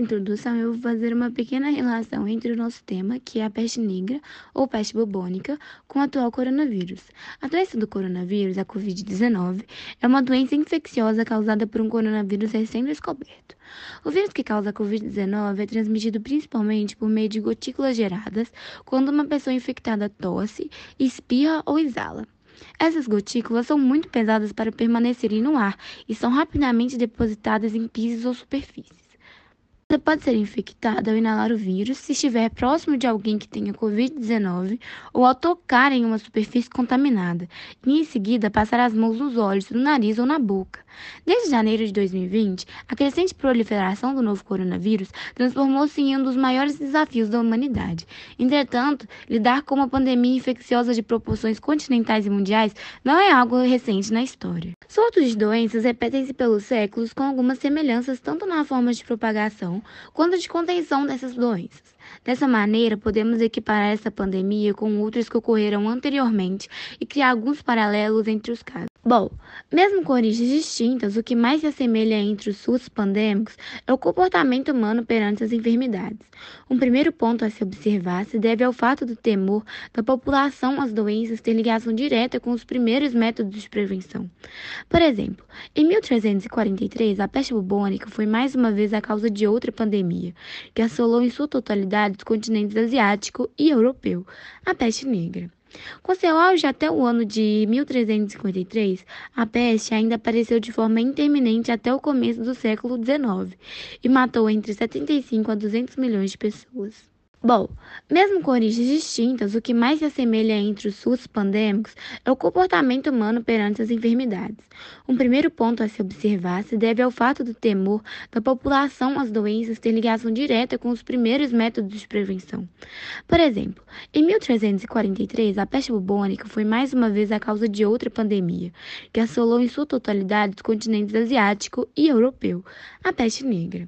introdução, eu vou fazer uma pequena relação entre o nosso tema, que é a peste negra ou peste bubônica, com o atual coronavírus. A doença do coronavírus, a Covid-19, é uma doença infecciosa causada por um coronavírus recém-descoberto. O vírus que causa a Covid-19 é transmitido principalmente por meio de gotículas geradas quando uma pessoa infectada tosse, espirra ou exala. Essas gotículas são muito pesadas para permanecerem no ar e são rapidamente depositadas em pisos ou superfícies. Você pode ser infectada ao inalar o vírus se estiver próximo de alguém que tenha Covid-19 ou ao tocar em uma superfície contaminada, e em seguida passar as mãos nos olhos, no nariz ou na boca. Desde janeiro de 2020, a crescente proliferação do novo coronavírus transformou-se em um dos maiores desafios da humanidade. Entretanto, lidar com uma pandemia infecciosa de proporções continentais e mundiais não é algo recente na história. Surtos de doenças repetem-se pelos séculos com algumas semelhanças tanto na forma de propagação quanto de contenção dessas doenças. Dessa maneira, podemos equiparar essa pandemia com outras que ocorreram anteriormente e criar alguns paralelos entre os casos. Bom, mesmo com origens distintas, o que mais se assemelha entre os surtos pandêmicos é o comportamento humano perante as enfermidades. Um primeiro ponto a se observar se deve ao fato do temor da população às doenças ter ligação direta com os primeiros métodos de prevenção. Por exemplo, em 1343, a peste bubônica foi mais uma vez a causa de outra pandemia, que assolou em sua totalidade os continentes asiático e europeu, a peste negra. Com seu auge até o ano de 1353, a peste ainda apareceu de forma intermitente até o começo do século XIX e matou entre 75 a 200 milhões de pessoas. Bom, mesmo com origens distintas, o que mais se assemelha entre os surtos pandêmicos é o comportamento humano perante as enfermidades. Um primeiro ponto a se observar se deve ao fato do temor da população às doenças ter ligação direta com os primeiros métodos de prevenção. Por exemplo, em 1343, a peste bubônica foi mais uma vez a causa de outra pandemia, que assolou em sua totalidade os continentes asiático e europeu, a peste negra.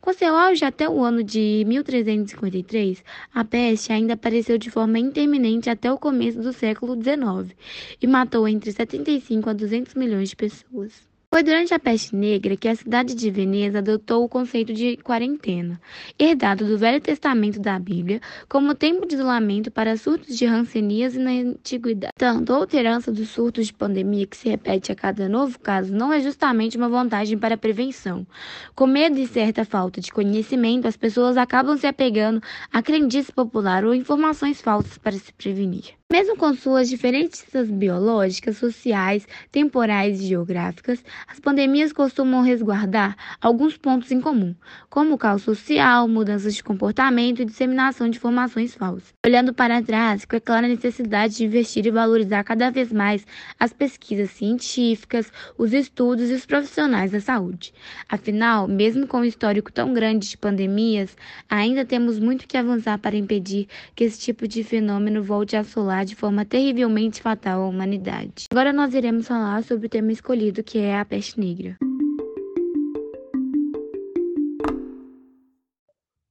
Com seu auge até o ano de 1353, a peste ainda apareceu de forma intermitente até o começo do século XIX e matou entre 75 a 200 milhões de pessoas. Foi durante a peste negra que a cidade de Veneza adotou o conceito de quarentena, herdado do Velho Testamento da Bíblia, como tempo de isolamento para surtos de rancenias na antiguidade. Tanto a alterança dos surtos de pandemia que se repete a cada novo caso não é justamente uma vantagem para a prevenção. Com medo e certa falta de conhecimento, as pessoas acabam se apegando à crendice popular ou informações falsas para se prevenir. Mesmo com suas diferenças biológicas, sociais, temporais e geográficas, as pandemias costumam resguardar alguns pontos em comum, como o caos social, mudanças de comportamento e disseminação de informações falsas. Olhando para trás, fica clara a necessidade de investir e valorizar cada vez mais as pesquisas científicas, os estudos e os profissionais da saúde. Afinal, mesmo com um histórico tão grande de pandemias, ainda temos muito que avançar para impedir que esse tipo de fenômeno volte a assolar de forma terrivelmente fatal à humanidade. Agora nós iremos falar sobre o tema escolhido, que é a peste negra.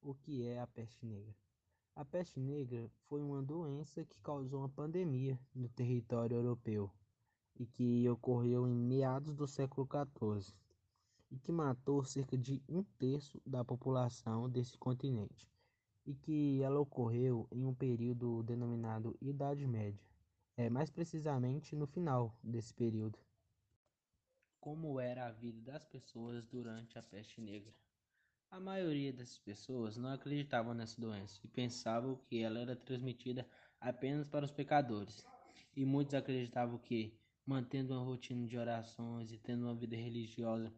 O que é a peste negra? A peste negra foi uma doença que causou uma pandemia no território europeu e que ocorreu em meados do século XIV e que matou cerca de um terço da população desse continente e que ela ocorreu em um período denominado Idade Média, é, mais precisamente no final desse período. Como era a vida das pessoas durante a peste negra? A maioria dessas pessoas não acreditavam nessa doença e pensavam que ela era transmitida apenas para os pecadores. E muitos acreditavam que, mantendo uma rotina de orações e tendo uma vida religiosa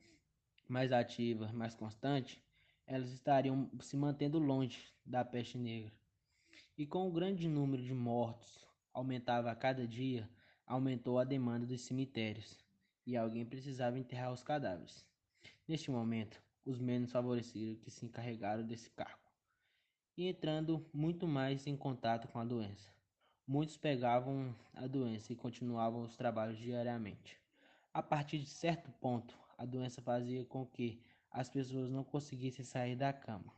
mais ativa, mais constante, elas estariam se mantendo longe da peste negra. E com o grande número de mortos aumentava a cada dia, aumentou a demanda dos cemitérios e alguém precisava enterrar os cadáveres. Neste momento, os menos favorecidos que se encarregaram desse cargo e entrando muito mais em contato com a doença. Muitos pegavam a doença e continuavam os trabalhos diariamente. A partir de certo ponto, a doença fazia com que as pessoas não conseguissem sair da cama.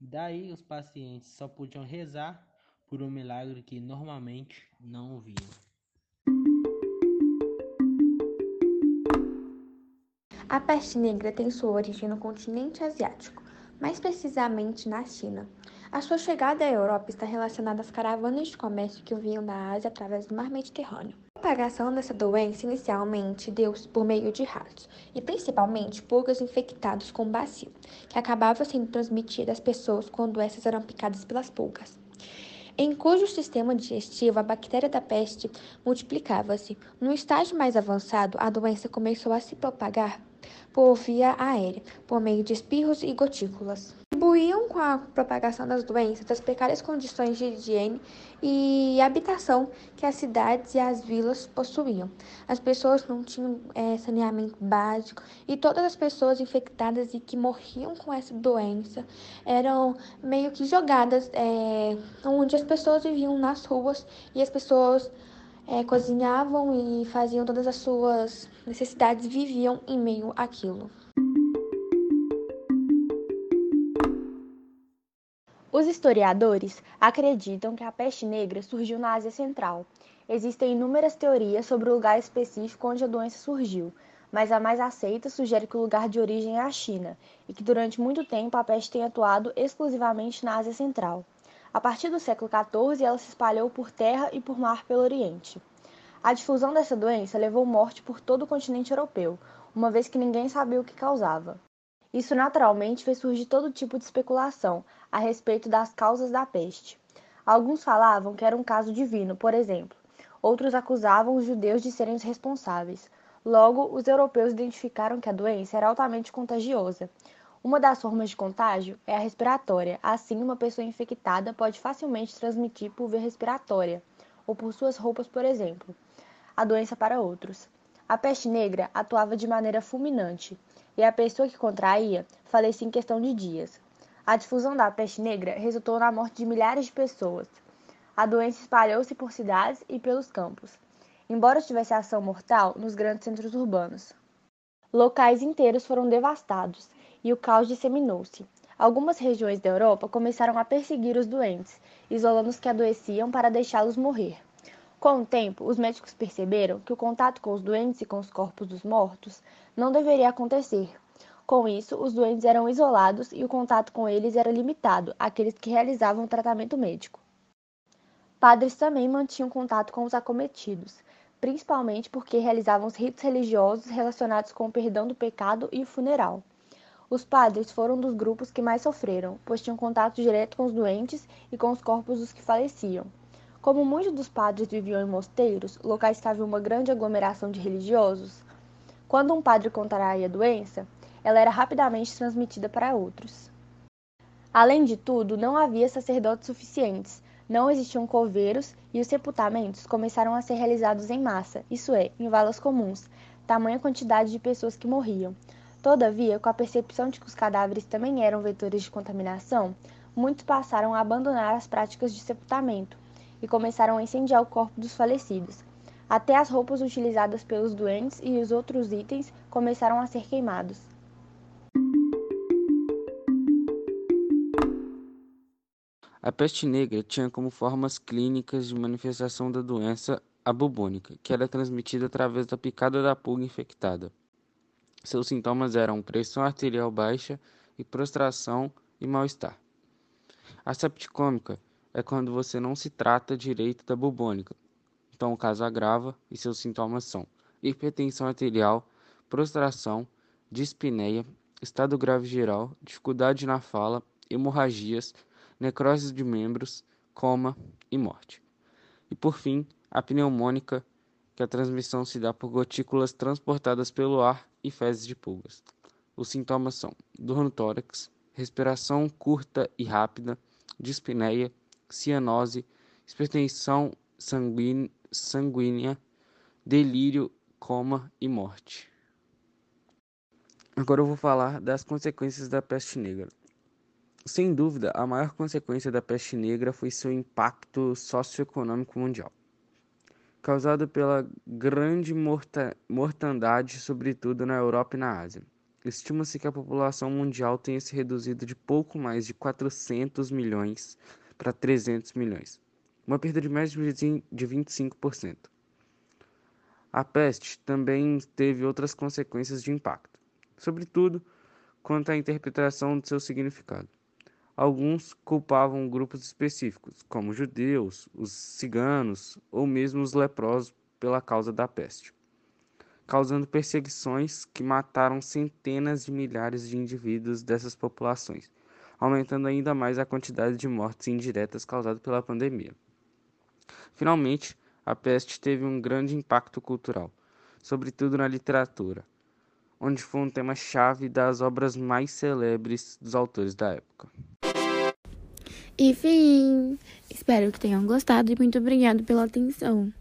Daí os pacientes só podiam rezar por um milagre que normalmente não viam. A peste negra tem sua origem no continente asiático, mais precisamente na China. A sua chegada à Europa está relacionada às caravanas de comércio que vinham da Ásia através do mar Mediterrâneo. Propagação dessa doença inicialmente deu-se por meio de ratos, e principalmente pulgas infectadas com bacilo, que acabava sendo transmitida às pessoas quando essas eram picadas pelas pulgas em cujo sistema digestivo a bactéria da peste multiplicava-se. No estágio mais avançado, a doença começou a se propagar por via aérea, por meio de espirros e gotículas contribuíam com a propagação das doenças as precárias condições de higiene e habitação que as cidades e as vilas possuíam. As pessoas não tinham é, saneamento básico e todas as pessoas infectadas e que morriam com essa doença eram meio que jogadas é, onde as pessoas viviam nas ruas e as pessoas é, cozinhavam e faziam todas as suas necessidades, viviam em meio àquilo. Os historiadores acreditam que a peste negra surgiu na Ásia Central. Existem inúmeras teorias sobre o lugar específico onde a doença surgiu, mas a mais aceita sugere que o lugar de origem é a China e que durante muito tempo a peste tem atuado exclusivamente na Ásia Central. A partir do século XIV, ela se espalhou por terra e por mar pelo Oriente. A difusão dessa doença levou morte por todo o continente europeu, uma vez que ninguém sabia o que causava. Isso naturalmente fez surgir todo tipo de especulação a respeito das causas da peste. Alguns falavam que era um caso divino, por exemplo. Outros acusavam os judeus de serem os responsáveis. Logo, os europeus identificaram que a doença era altamente contagiosa. Uma das formas de contágio é a respiratória. Assim, uma pessoa infectada pode facilmente transmitir por via respiratória, ou por suas roupas, por exemplo, a doença para outros. A peste negra atuava de maneira fulminante e a pessoa que contraía falecia em questão de dias. A difusão da peste negra resultou na morte de milhares de pessoas. A doença espalhou-se por cidades e pelos campos, embora tivesse ação mortal nos grandes centros urbanos. Locais inteiros foram devastados e o caos disseminou-se. Algumas regiões da Europa começaram a perseguir os doentes, isolando os que adoeciam para deixá-los morrer. Com o tempo, os médicos perceberam que o contato com os doentes e com os corpos dos mortos não deveria acontecer. Com isso, os doentes eram isolados e o contato com eles era limitado àqueles que realizavam tratamento médico. Padres também mantinham contato com os acometidos, principalmente porque realizavam os ritos religiosos relacionados com o perdão do pecado e o funeral. Os padres foram dos grupos que mais sofreram, pois tinham contato direto com os doentes e com os corpos dos que faleciam. Como muitos dos padres viviam em mosteiros, locais que haviam uma grande aglomeração de religiosos, quando um padre contraía a doença, ela era rapidamente transmitida para outros. Além de tudo, não havia sacerdotes suficientes, não existiam coveiros e os sepultamentos começaram a ser realizados em massa, isso é, em valas comuns, tamanha quantidade de pessoas que morriam. Todavia, com a percepção de que os cadáveres também eram vetores de contaminação, muitos passaram a abandonar as práticas de sepultamento e começaram a incendiar o corpo dos falecidos. Até as roupas utilizadas pelos doentes e os outros itens começaram a ser queimados. A peste negra tinha como formas clínicas de manifestação da doença a bubônica, que era transmitida através da picada da pulga infectada. Seus sintomas eram pressão arterial baixa e prostração e mal-estar. A septicômica é quando você não se trata direito da bubônica. Então o caso agrava e seus sintomas são hipertensão arterial, prostração, dispneia, estado grave geral, dificuldade na fala, hemorragias, necrose de membros, coma e morte. E por fim, a pneumônica, que a transmissão se dá por gotículas transportadas pelo ar e fezes de pulgas. Os sintomas são dor no tórax, respiração curta e rápida, dispneia, cianose, hipertensão sanguínea, delírio, coma e morte. Agora eu vou falar das consequências da peste negra. Sem dúvida, a maior consequência da peste negra foi seu impacto socioeconômico mundial, causado pela grande morta mortandade, sobretudo na Europa e na Ásia. Estima-se que a população mundial tenha se reduzido de pouco mais de 400 milhões para 300 milhões, uma perda de mais de 25%. A peste também teve outras consequências de impacto, sobretudo quanto à interpretação de seu significado. Alguns culpavam grupos específicos, como judeus, os ciganos ou mesmo os leprosos, pela causa da peste, causando perseguições que mataram centenas de milhares de indivíduos dessas populações, aumentando ainda mais a quantidade de mortes indiretas causadas pela pandemia. Finalmente, a peste teve um grande impacto cultural, sobretudo na literatura, onde foi um tema-chave das obras mais celebres dos autores da época. E fim! Espero que tenham gostado e muito obrigado pela atenção.